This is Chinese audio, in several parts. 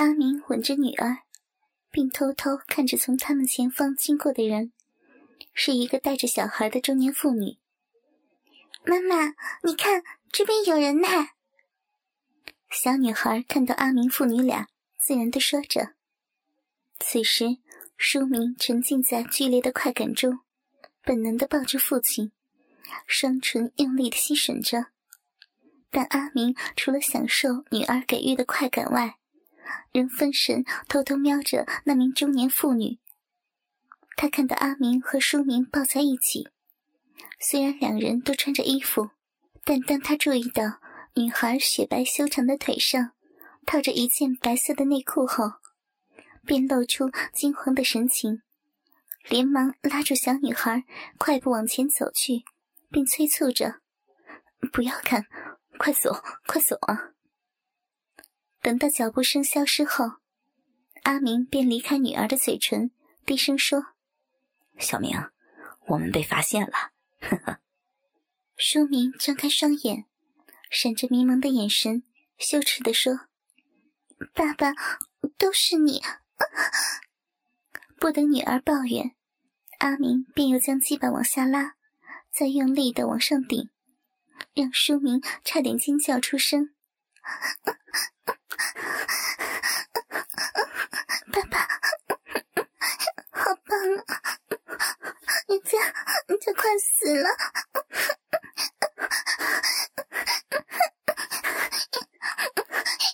阿明吻着女儿，并偷偷看着从他们前方经过的人，是一个带着小孩的中年妇女。妈妈，你看这边有人呢。小女孩看到阿明父女俩，自然的说着。此时，舒明沉浸在剧烈的快感中，本能的抱着父亲，双唇用力的吸吮着。但阿明除了享受女儿给予的快感外，仍分神偷偷瞄着那名中年妇女。他看到阿明和舒明抱在一起，虽然两人都穿着衣服，但当他注意到女孩雪白修长的腿上套着一件白色的内裤后，便露出惊慌的神情，连忙拉住小女孩，快步往前走去，并催促着：“不要看，快走，快走啊！”等到脚步声消失后，阿明便离开女儿的嘴唇，低声说：“小明，我们被发现了。”呵呵。舒明张开双眼，闪着迷茫的眼神，羞耻地说：“爸爸，都是你。”不等女儿抱怨，阿明便又将鸡巴往下拉，再用力的往上顶，让舒明差点尖叫出声。爸爸，好棒啊！人家，人家快死了，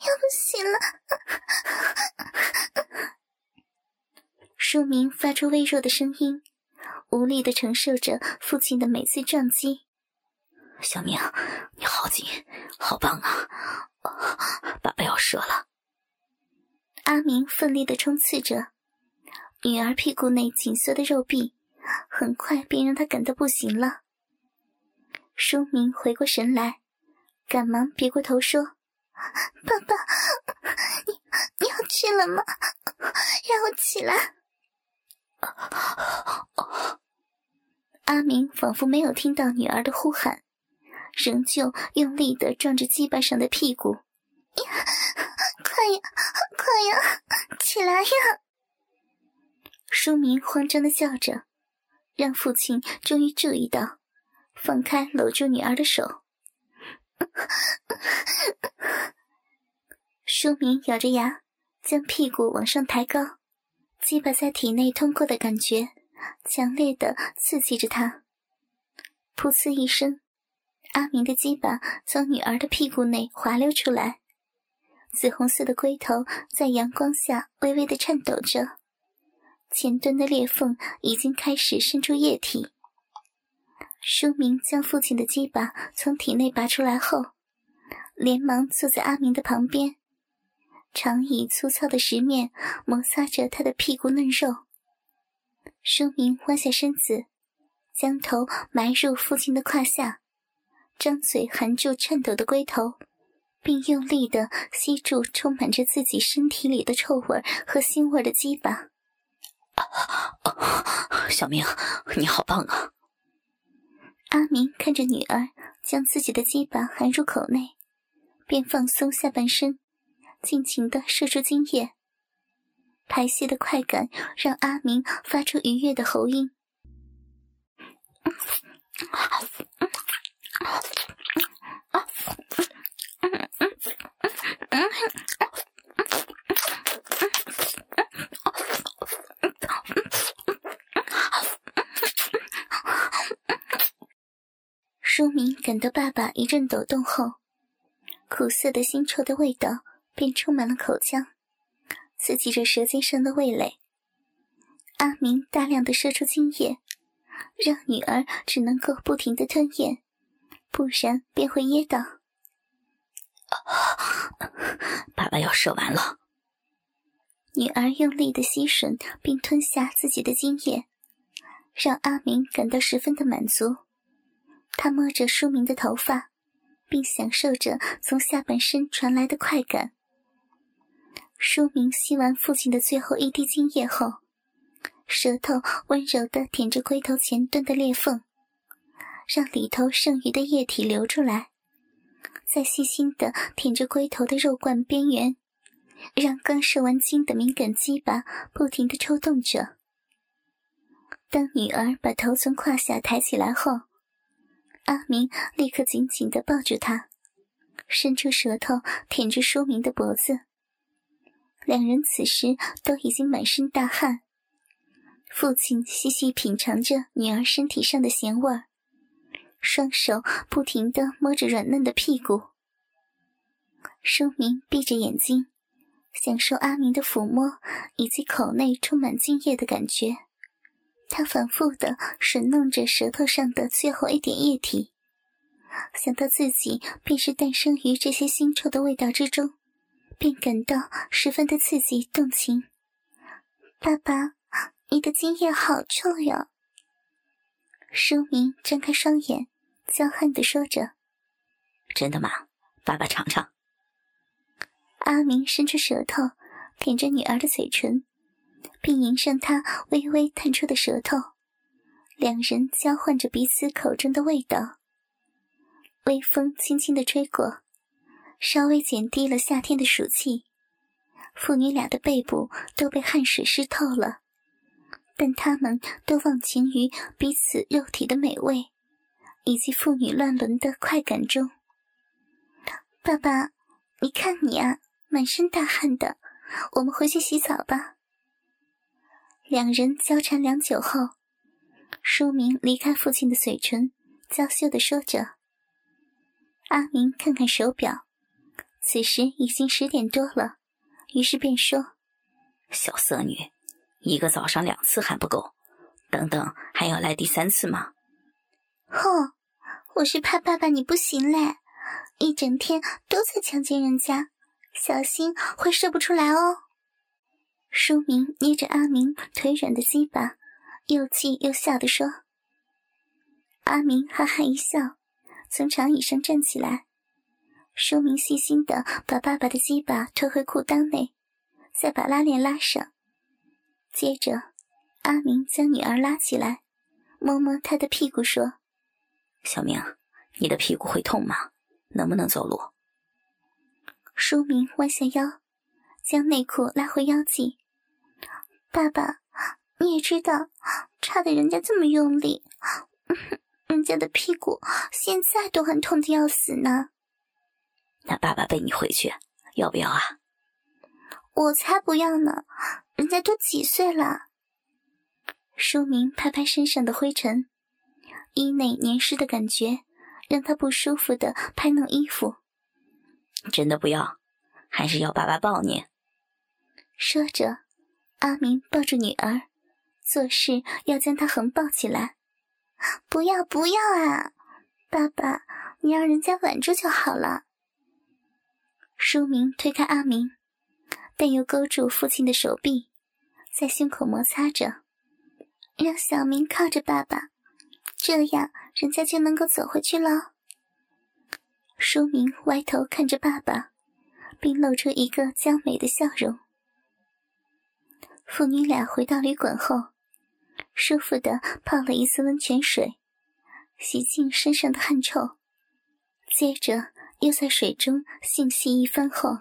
要不行了。舒明发出微弱的声音，无力的承受着父亲的每次撞击。小明，你好紧，好棒啊！说了。阿明奋力的冲刺着，女儿屁股内紧缩的肉壁，很快便让他感到不行了。舒明回过神来，赶忙别过头说：“爸爸，你你要去了吗？让我起来。”阿明仿佛没有听到女儿的呼喊，仍旧用力的撞着鸡巴上的屁股。快呀，快呀，起来呀！舒明慌张的叫着，让父亲终于注意到，放开搂住女儿的手。舒明咬着牙，将屁股往上抬高，鸡巴在体内通过的感觉，强烈的刺激着他。噗呲一声，阿明的鸡巴从女儿的屁股内滑溜出来。紫红色的龟头在阳光下微微的颤抖着，前端的裂缝已经开始渗出液体。舒明将父亲的鸡巴从体内拔出来后，连忙坐在阿明的旁边，长以粗糙的石面摩擦着他的屁股嫩肉。舒明弯下身子，将头埋入父亲的胯下，张嘴含住颤抖的龟头。并用力的吸住充满着自己身体里的臭味和腥味的鸡巴。小明，你好棒啊！阿明看着女儿将自己的鸡巴含入口内，便放松下半身，尽情的射出精液。排泄的快感让阿明发出愉悦的喉音。舒明感到爸爸一阵抖动后，苦涩的腥臭的味道便充满了口腔，刺激着舌尖上的味蕾。阿明大量的射出精液，让女儿只能够不停的吞咽，不然便会噎到。爸爸要射完了。女儿用力的吸吮并吞下自己的精液，让阿明感到十分的满足。他摸着舒明的头发，并享受着从下半身传来的快感。舒明吸完父亲的最后一滴精液后，舌头温柔的舔着龟头前端的裂缝，让里头剩余的液体流出来。在细心的舔着龟头的肉冠边缘，让刚射完精的敏感鸡巴不停的抽动着。当女儿把头从胯下抬起来后，阿明立刻紧紧的抱住她，伸出舌头舔着舒明的脖子。两人此时都已经满身大汗。父亲细细品尝着女儿身体上的咸味儿，双手不停的摸着软嫩的屁股。书明闭着眼睛，享受阿明的抚摸以及口内充满精液的感觉。他反复的吮弄着舌头上的最后一点液体，想到自己便是诞生于这些腥臭的味道之中，便感到十分的刺激动情。爸爸，你的精液好臭呀！舒明睁开双眼，娇憨的说着：“真的吗？爸爸尝尝。”阿明伸出舌头舔着女儿的嘴唇。并迎上她微微探出的舌头，两人交换着彼此口中的味道。微风轻轻的吹过，稍微减低了夏天的暑气。父女俩的背部都被汗水湿透了，但他们都忘情于彼此肉体的美味，以及父女乱伦的快感中。爸爸，你看你啊，满身大汗的，我们回去洗澡吧。两人交缠良久后，书明离开父亲的嘴唇，娇羞的说着。阿明看看手表，此时已经十点多了，于是便说：“小色女，一个早上两次还不够，等等还要来第三次吗？”“哼，我是怕爸爸你不行嘞，一整天都在强奸人家，小心会射不出来哦。”书明捏着阿明腿软的鸡巴，又气又笑地说：“阿明哈哈一笑，从长椅上站起来。书明细心的把爸爸的鸡巴拖回裤裆内，再把拉链拉上。接着，阿明将女儿拉起来，摸摸她的屁股，说：‘小明，你的屁股会痛吗？能不能走路？’书明弯下腰，将内裤拉回腰际。”爸爸，你也知道，插的人家这么用力，人家的屁股现在都很痛的要死呢。那爸爸背你回去，要不要啊？我才不要呢，人家都几岁了。书明拍拍身上的灰尘，衣内黏湿的感觉让他不舒服的拍弄衣服。真的不要，还是要爸爸抱你？说着。阿明抱住女儿，做事要将她横抱起来。不要不要啊！爸爸，你让人家稳住就好了。书明推开阿明，但又勾住父亲的手臂，在胸口摩擦着，让小明靠着爸爸，这样人家就能够走回去了。舒明歪头看着爸爸，并露出一个娇美的笑容。父女俩回到旅馆后，舒服的泡了一次温泉水，洗净身上的汗臭，接着又在水中性戏一番后，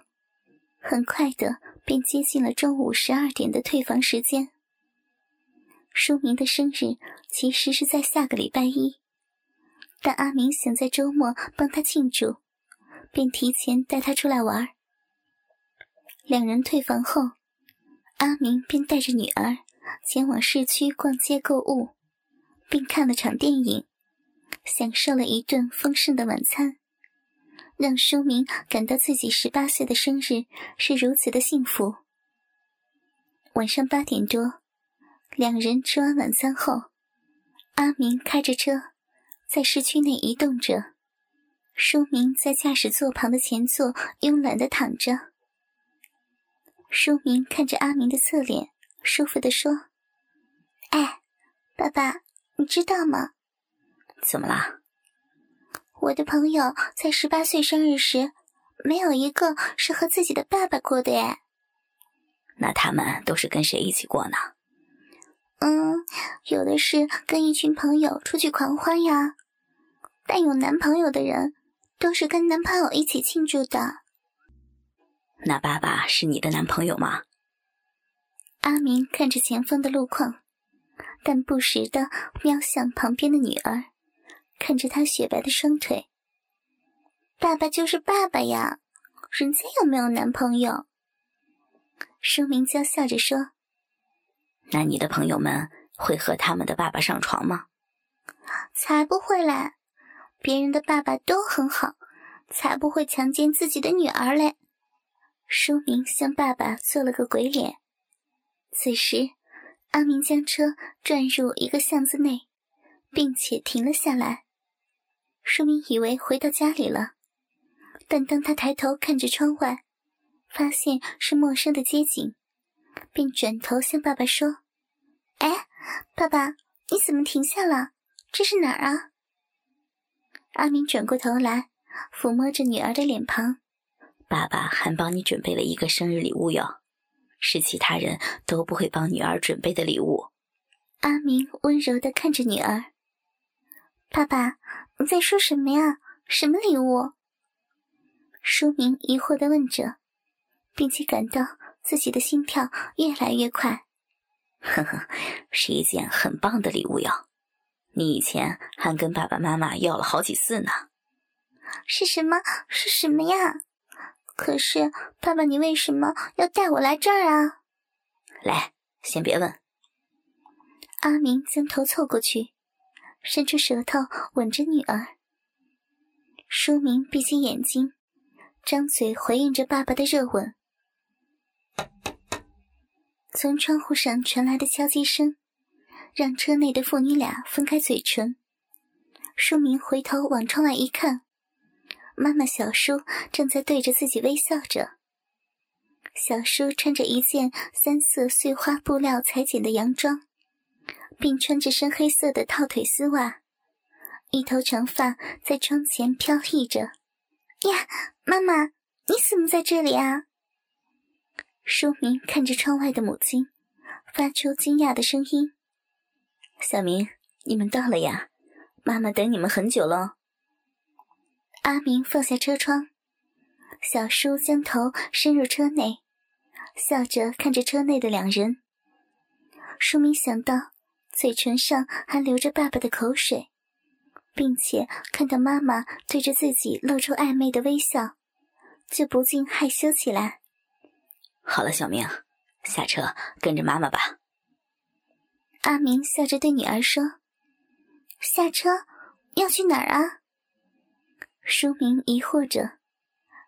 很快的便接近了中午十二点的退房时间。书明的生日其实是在下个礼拜一，但阿明想在周末帮他庆祝，便提前带他出来玩。两人退房后。阿明便带着女儿前往市区逛街购物，并看了场电影，享受了一顿丰盛的晚餐，让书明感到自己十八岁的生日是如此的幸福。晚上八点多，两人吃完晚餐后，阿明开着车在市区内移动着，舒明在驾驶座旁的前座慵懒的躺着。舒明看着阿明的侧脸，舒服的说：“哎，爸爸，你知道吗？怎么啦？我的朋友在十八岁生日时，没有一个是和自己的爸爸过的耶。那他们都是跟谁一起过呢？嗯，有的是跟一群朋友出去狂欢呀，但有男朋友的人，都是跟男朋友一起庆祝的。”那爸爸是你的男朋友吗？阿明看着前方的路况，但不时的瞄向旁边的女儿，看着她雪白的双腿。爸爸就是爸爸呀，人家有没有男朋友？舒明娇笑着说：“那你的朋友们会和他们的爸爸上床吗？”才不会嘞，别人的爸爸都很好，才不会强奸自己的女儿嘞。舒明向爸爸做了个鬼脸。此时，阿明将车转入一个巷子内，并且停了下来。舒明以为回到家里了，但当他抬头看着窗外，发现是陌生的街景，便转头向爸爸说：“哎，爸爸，你怎么停下了？这是哪儿啊？”阿明转过头来，抚摸着女儿的脸庞。爸爸还帮你准备了一个生日礼物哟，是其他人都不会帮女儿准备的礼物。阿明温柔的看着女儿。爸爸，你在说什么呀？什么礼物？舒明疑惑的问着，并且感到自己的心跳越来越快。呵呵，是一件很棒的礼物哟，你以前还跟爸爸妈妈要了好几次呢。是什么？是什么呀？可是，爸爸，你为什么要带我来这儿啊？来，先别问。阿明将头凑过去，伸出舌头吻着女儿。舒明闭起眼睛，张嘴回应着爸爸的热吻。从窗户上传来的敲击声，让车内的父女俩分开嘴唇。舒明回头往窗外一看。妈妈小叔正在对着自己微笑着。小叔穿着一件三色碎花布料裁剪的洋装，并穿着深黑色的套腿丝袜，一头长发在窗前飘逸着。呀，妈妈，你怎么在这里啊？舒明看着窗外的母亲，发出惊讶的声音：“小明，你们到了呀？妈妈等你们很久了。”阿明放下车窗，小叔将头伸入车内，笑着看着车内的两人。舒明想到嘴唇上还留着爸爸的口水，并且看到妈妈对着自己露出暧昧的微笑，就不禁害羞起来。好了，小明，下车跟着妈妈吧。阿明笑着对女儿说：“下车要去哪儿啊？”舒明疑惑着，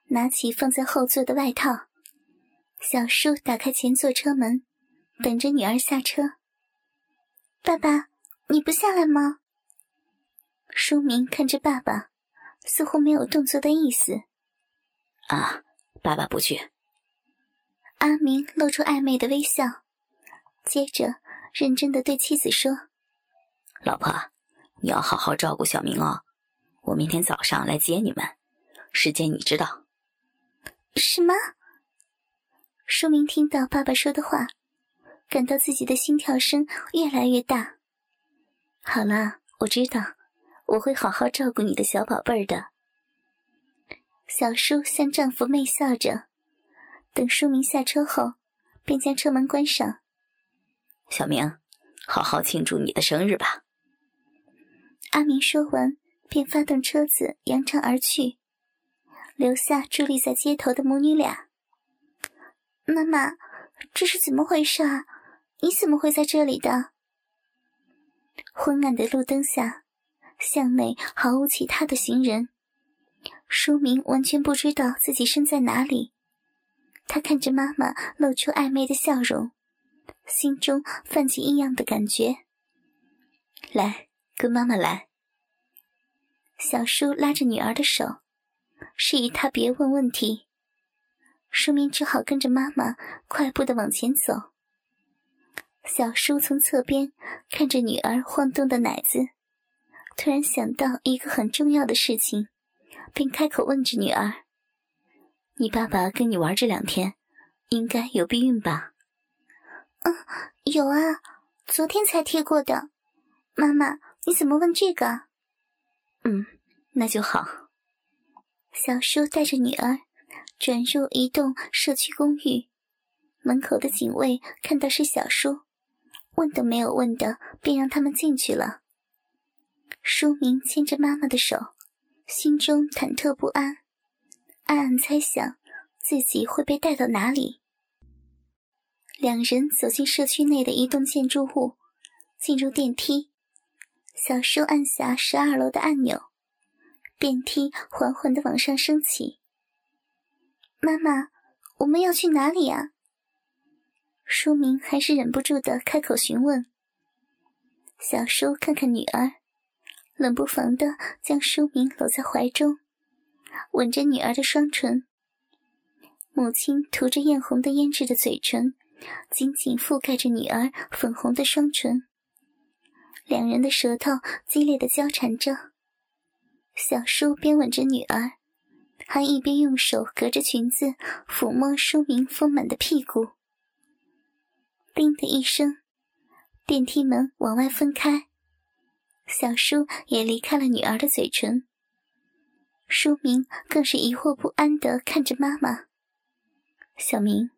拿起放在后座的外套。小叔打开前座车门，等着女儿下车。爸爸，你不下来吗？舒明看着爸爸，似乎没有动作的意思。啊，爸爸不去。阿明露出暧昧的微笑，接着认真的对妻子说：“老婆，你要好好照顾小明哦。”我明天早上来接你们，时间你知道。什么？舒明听到爸爸说的话，感到自己的心跳声越来越大。好了，我知道，我会好好照顾你的小宝贝儿的。小叔向丈夫媚笑着，等舒明下车后，便将车门关上。小明，好好庆祝你的生日吧。阿明说完。便发动车子扬长而去，留下伫立在街头的母女俩。妈妈，这是怎么回事啊？你怎么会在这里的？昏暗的路灯下，巷内毫无其他的行人。书明完全不知道自己身在哪里。他看着妈妈露出暧昧的笑容，心中泛起异样的感觉。来，跟妈妈来。小叔拉着女儿的手，示意她别问问题。舒明只好跟着妈妈快步的往前走。小叔从侧边看着女儿晃动的奶子，突然想到一个很重要的事情，便开口问着女儿：“你爸爸跟你玩这两天，应该有避孕吧？”“嗯，有啊，昨天才贴过的。”“妈妈，你怎么问这个？”嗯，那就好。小叔带着女儿转入一栋社区公寓，门口的警卫看到是小叔，问都没有问的，便让他们进去了。书明牵着妈妈的手，心中忐忑不安，暗暗猜想自己会被带到哪里。两人走进社区内的一栋建筑物，进入电梯。小叔按下十二楼的按钮，电梯缓缓的往上升起。妈妈，我们要去哪里呀？书明还是忍不住的开口询问。小叔看看女儿，冷不防的将书明搂在怀中，吻着女儿的双唇。母亲涂着艳红的胭脂的嘴唇，紧紧覆盖着女儿粉红的双唇。两人的舌头激烈的交缠着，小叔边吻着女儿。还一边用手隔着裙子抚摸舒明丰满的屁股。叮的一声，电梯门往外分开，小叔也离开了女儿的嘴唇。书明更是疑惑不安的看着妈妈。小明，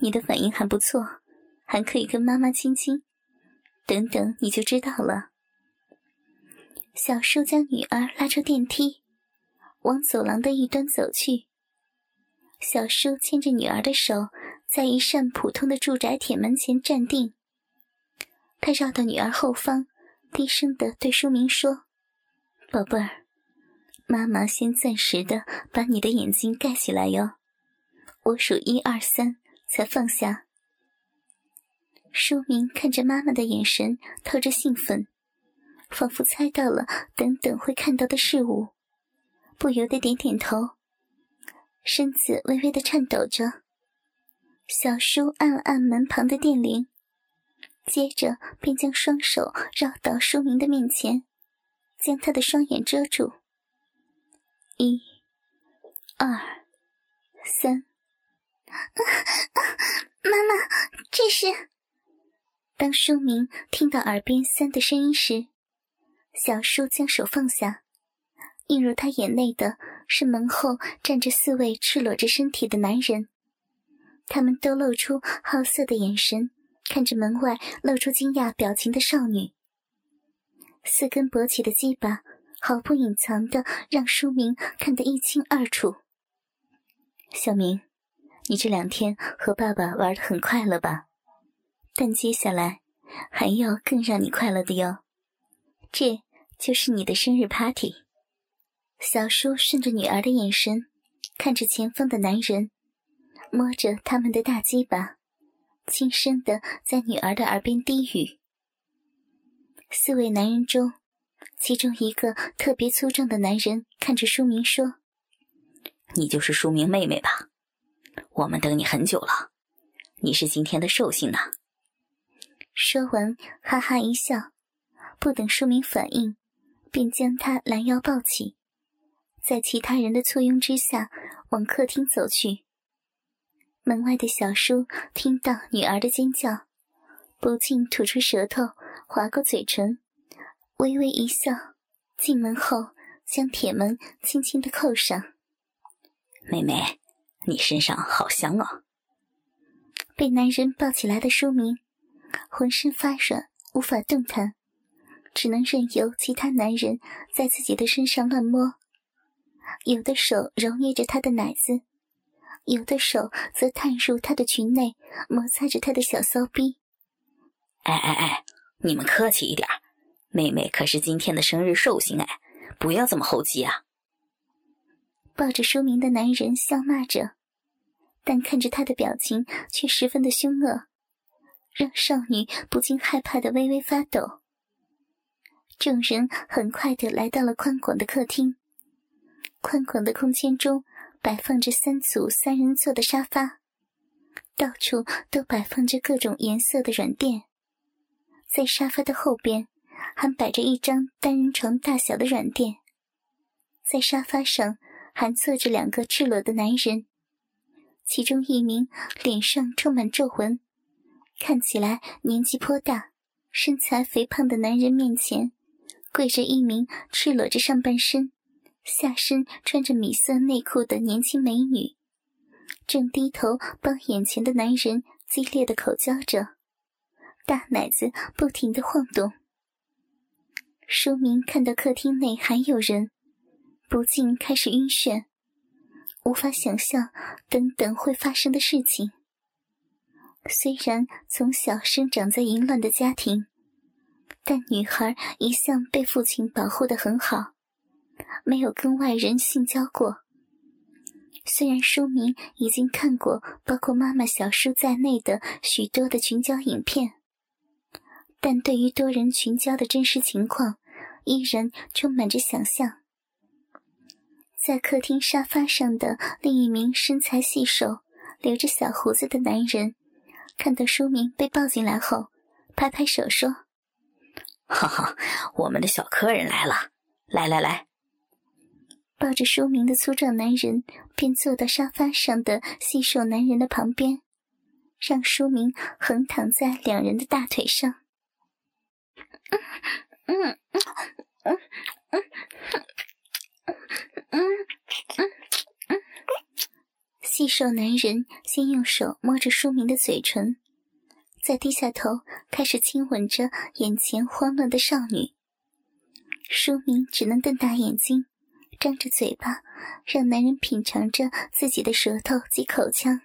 你的反应还不错，还可以跟妈妈亲亲。等等，你就知道了。小叔将女儿拉出电梯。往走廊的一端走去，小叔牵着女儿的手，在一扇普通的住宅铁门前站定。他绕到女儿后方，低声的对书明说：“宝贝儿，妈妈先暂时的把你的眼睛盖起来哟，我数一二三才放下。”书明看着妈妈的眼神透着兴奋，仿佛猜到了等等会看到的事物。不由得点点头，身子微微的颤抖着。小叔按了按门旁的电铃，接着便将双手绕到书明的面前，将他的双眼遮住。一、二、三，妈妈，这是。当书明听到耳边“三”的声音时，小叔将手放下。映入他眼内的是门后站着四位赤裸着身体的男人，他们都露出好色的眼神，看着门外露出惊讶表情的少女。四根勃起的鸡巴毫不隐藏的让书明看得一清二楚。小明，你这两天和爸爸玩的很快乐吧？但接下来还要更让你快乐的哟，这就是你的生日 party。小叔顺着女儿的眼神，看着前方的男人，摸着他们的大鸡巴，轻声的在女儿的耳边低语。四位男人中，其中一个特别粗壮的男人看着书明说：“你就是书明妹妹吧？我们等你很久了，你是今天的寿星呢。”说完，哈哈一笑，不等书明反应，便将他拦腰抱起。在其他人的簇拥之下，往客厅走去。门外的小叔听到女儿的尖叫，不禁吐出舌头，划过嘴唇，微微一笑。进门后，将铁门轻轻的扣上。妹妹，你身上好香哦。被男人抱起来的书明，浑身发软，无法动弹，只能任由其他男人在自己的身上乱摸。有的手揉捏着他的奶子，有的手则探入他的裙内，摩擦着他的小骚逼。哎哎哎，你们客气一点，妹妹可是今天的生日寿星哎，不要这么猴急啊！抱着书名的男人笑骂着，但看着他的表情却十分的凶恶，让少女不禁害怕的微微发抖。众人很快的来到了宽广的客厅。宽广的空间中，摆放着三组三人座的沙发，到处都摆放着各种颜色的软垫。在沙发的后边，还摆着一张单人床大小的软垫。在沙发上，还坐着两个赤裸的男人，其中一名脸上充满皱纹，看起来年纪颇大、身材肥胖的男人面前，跪着一名赤裸着上半身。下身穿着米色内裤的年轻美女，正低头帮眼前的男人激烈的口交着，大奶子不停的晃动。书明看到客厅内还有人，不禁开始晕眩，无法想象等等会发生的事情。虽然从小生长在淫乱的家庭，但女孩一向被父亲保护的很好，没有跟外人性交过。虽然书明已经看过包括妈妈小叔在内的许多的群交影片，但对于多人群交的真实情况，依然充满着想象。在客厅沙发上的另一名身材细瘦、留着小胡子的男人。看到书明被抱进来后，拍拍手说：“哈哈，我们的小客人来了！来来来。”抱着书明的粗壮男人便坐到沙发上的细瘦男人的旁边，让书明横躺在两人的大腿上。嗯嗯嗯嗯嗯嗯嗯。细瘦男人先用手摸着书明的嘴唇，再低下头开始亲吻着眼前慌乱的少女。书明只能瞪大眼睛，张着嘴巴，让男人品尝着自己的舌头及口腔。